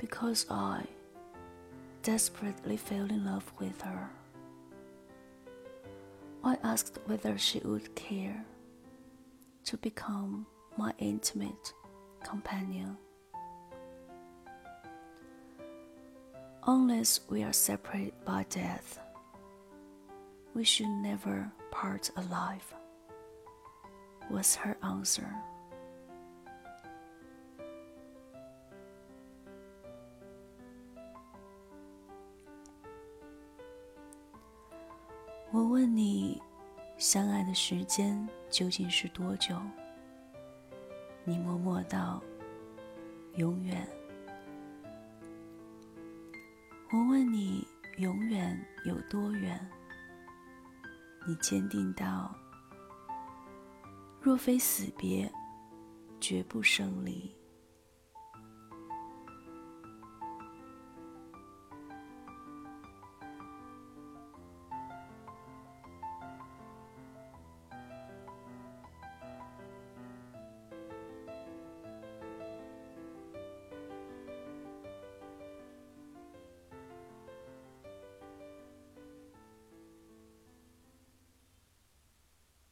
because I desperately fell in love with her. I asked whether she would care to become my intimate companion. Unless we are separated by death, we should never part alive, was her answer. 我问你，相爱的时间究竟是多久？你默默道：“永远。”我问你，永远有多远？你坚定道：“若非死别，绝不生离。”